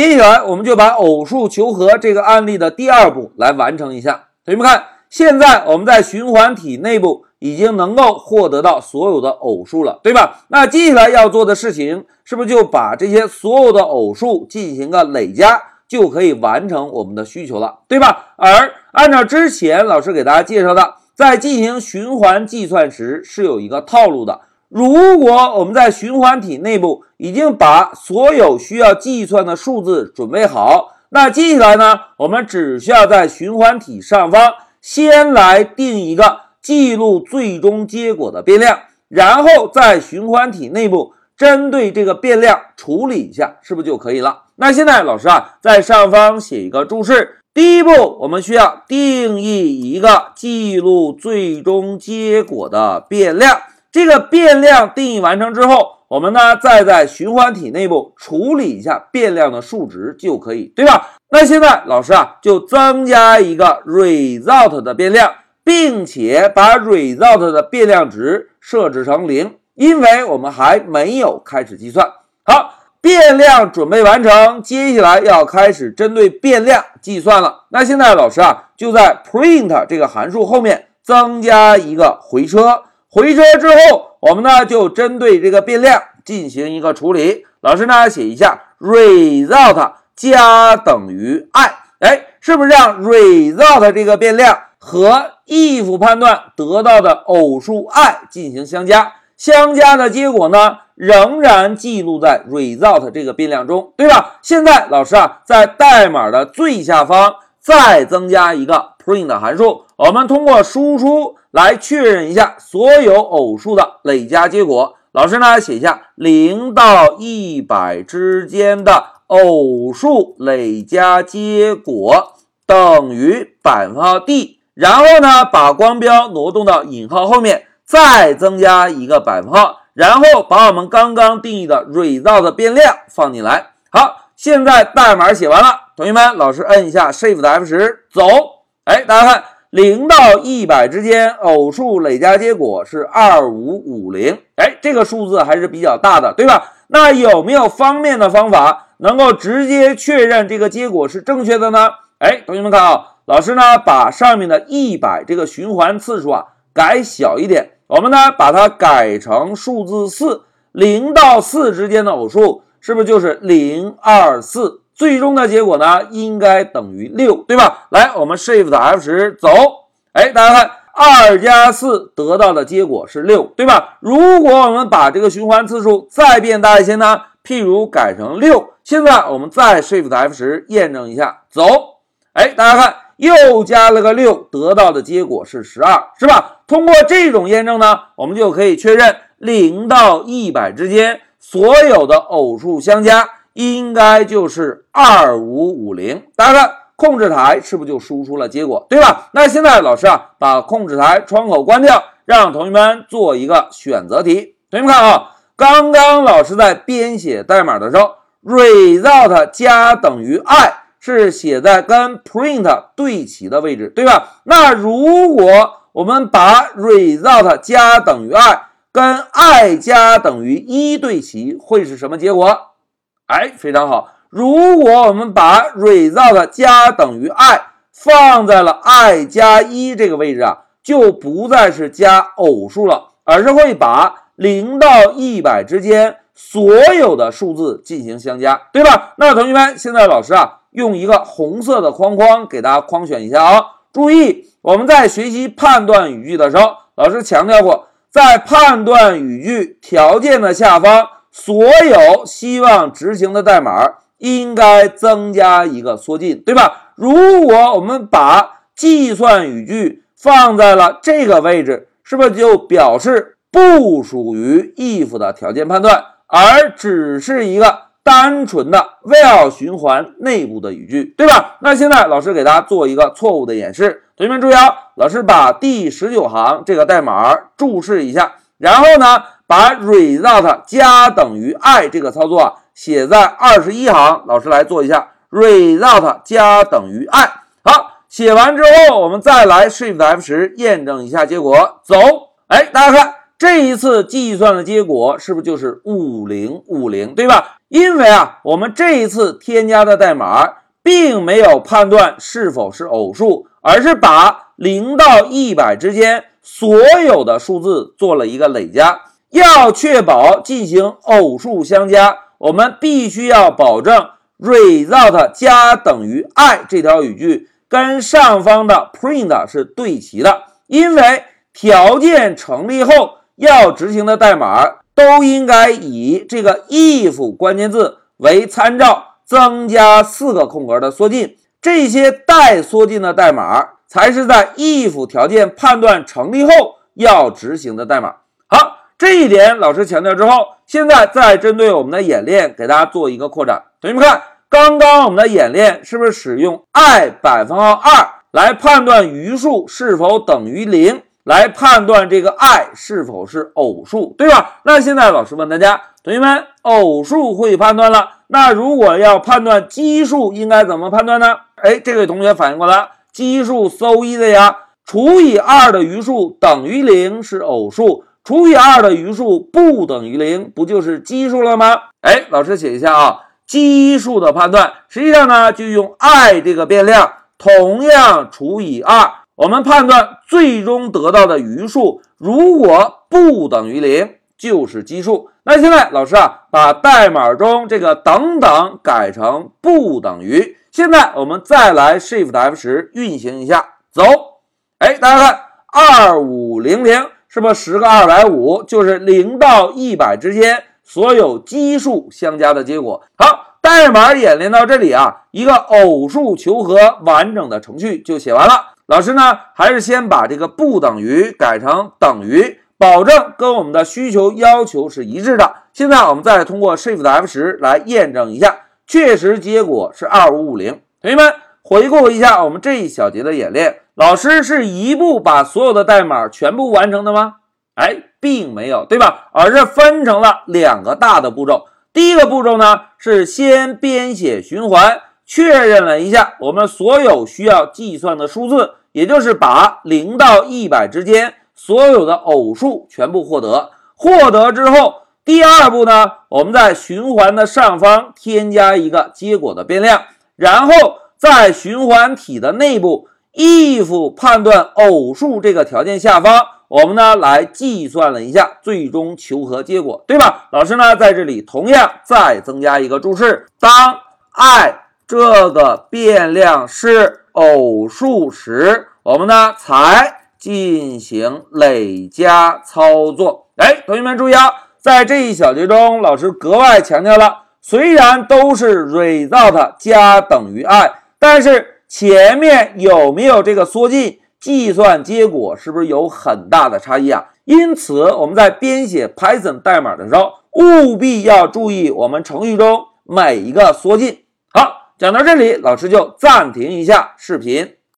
接下来我们就把偶数求和这个案例的第二步来完成一下。同学们看，现在我们在循环体内部已经能够获得到所有的偶数了，对吧？那接下来要做的事情是不是就把这些所有的偶数进行个累加，就可以完成我们的需求了，对吧？而按照之前老师给大家介绍的，在进行循环计算时是有一个套路的。如果我们在循环体内部已经把所有需要计算的数字准备好，那接下来呢，我们只需要在循环体上方先来定一个记录最终结果的变量，然后在循环体内部针对这个变量处理一下，是不是就可以了？那现在老师啊，在上方写一个注释，第一步我们需要定义一个记录最终结果的变量。这个变量定义完成之后，我们呢再在循环体内部处理一下变量的数值就可以，对吧？那现在老师啊就增加一个 result 的变量，并且把 result 的变量值设置成零，因为我们还没有开始计算。好，变量准备完成，接下来要开始针对变量计算了。那现在老师啊就在 print 这个函数后面增加一个回车。回车之后，我们呢就针对这个变量进行一个处理。老师呢写一下 result 加等于 i，哎，是不是让 result 这个变量和 if 判断得到的偶数 i 进行相加？相加的结果呢仍然记录在 result 这个变量中，对吧？现在老师啊在代码的最下方再增加一个 print 函数，我们通过输出。来确认一下所有偶数的累加结果。老师呢，写一下零到一百之间的偶数累加结果等于百分号 d，然后呢，把光标挪动到引号后面，再增加一个百分号，然后把我们刚刚定义的 result 变量放进来。好，现在代码写完了，同学们，老师摁一下 Shift F 十，走。哎，大家看。零到一百之间，偶数累加结果是二五五零。哎，这个数字还是比较大的，对吧？那有没有方便的方法能够直接确认这个结果是正确的呢？哎，同学们看啊，老师呢把上面的一百这个循环次数啊改小一点，我们呢把它改成数字四。零到四之间的偶数是不是就是零二四？最终的结果呢，应该等于六，对吧？来，我们 Shift F 十走。哎，大家看，二加四得到的结果是六，对吧？如果我们把这个循环次数再变大一些呢？譬如改成六。现在我们再 Shift F 十验证一下，走。哎，大家看，又加了个六，得到的结果是十二，是吧？通过这种验证呢，我们就可以确认零到一百之间所有的偶数相加。应该就是二五五零，大家看控制台是不是就输出了结果，对吧？那现在老师啊，把控制台窗口关掉，让同学们做一个选择题。同学们看啊，刚刚老师在编写代码的时候，result 加等于 i 是写在跟 print 对齐的位置，对吧？那如果我们把 result 加等于 i 跟 i 加等于一对齐，会是什么结果？哎，非常好。如果我们把 result 加等于 i 放在了 i 加一这个位置啊，就不再是加偶数了，而是会把零到一百之间所有的数字进行相加，对吧？那同学们，现在老师啊，用一个红色的框框给大家框选一下啊。注意，我们在学习判断语句的时候，老师强调过，在判断语句条件的下方。所有希望执行的代码应该增加一个缩进，对吧？如果我们把计算语句放在了这个位置，是不是就表示不属于 if 的条件判断，而只是一个单纯的 while 循环内部的语句，对吧？那现在老师给大家做一个错误的演示，同学们注意啊！老师把第十九行这个代码注释一下，然后呢？把 result 加等于 i 这个操作啊写在二十一行，老师来做一下 result 加等于 i。好，写完之后，我们再来 shift F 十验证一下结果。走，哎，大家看这一次计算的结果是不是就是五零五零，对吧？因为啊，我们这一次添加的代码并没有判断是否是偶数，而是把零到一百之间所有的数字做了一个累加。要确保进行偶数相加，我们必须要保证 result 加等于 i 这条语句跟上方的 print 是对齐的，因为条件成立后要执行的代码都应该以这个 if 关键字为参照，增加四个空格的缩进，这些带缩进的代码才是在 if 条件判断成立后要执行的代码。好。这一点老师强调之后，现在再针对我们的演练给大家做一个扩展。同学们看，刚刚我们的演练是不是使用 i 百分号二来判断余数是否等于零，来判断这个 i 是否是偶数，对吧？那现在老师问大家，同学们，偶数会判断了，那如果要判断奇数，应该怎么判断呢？哎，这位同学反应过来，奇数 so easy 呀，除以二的余数等于零是偶数。除以二的余数不等于零，不就是奇数了吗？哎，老师写一下啊，奇数的判断，实际上呢就用 i 这个变量，同样除以二，我们判断最终得到的余数，如果不等于零，就是奇数。那现在老师啊，把代码中这个等等改成不等于。现在我们再来 Shift F 十运行一下，走。哎，大家看，二五零零。是不是十个二百五就是零到一百之间所有奇数相加的结果？好，代码演练到这里啊，一个偶数求和完整的程序就写完了。老师呢，还是先把这个不等于改成等于，保证跟我们的需求要求是一致的。现在我们再通过 Shift F 十来验证一下，确实结果是二五五零。同学们回顾一下我们这一小节的演练。老师是一步把所有的代码全部完成的吗？哎，并没有，对吧？而是分成了两个大的步骤。第一个步骤呢，是先编写循环，确认了一下我们所有需要计算的数字，也就是把零到一百之间所有的偶数全部获得。获得之后，第二步呢，我们在循环的上方添加一个结果的变量，然后在循环体的内部。if 判断偶数这个条件下方，我们呢来计算了一下最终求和结果，对吧？老师呢在这里同样再增加一个注释：当 i 这个变量是偶数时，我们呢才进行累加操作。哎，同学们注意啊，在这一小节中，老师格外强调了，虽然都是 result 加等于 i，但是。前面有没有这个缩进？计算结果是不是有很大的差异啊？因此我们在编写 Python 代码的时候，务必要注意我们程序中每一个缩进。好，讲到这里，老师就暂停一下视频。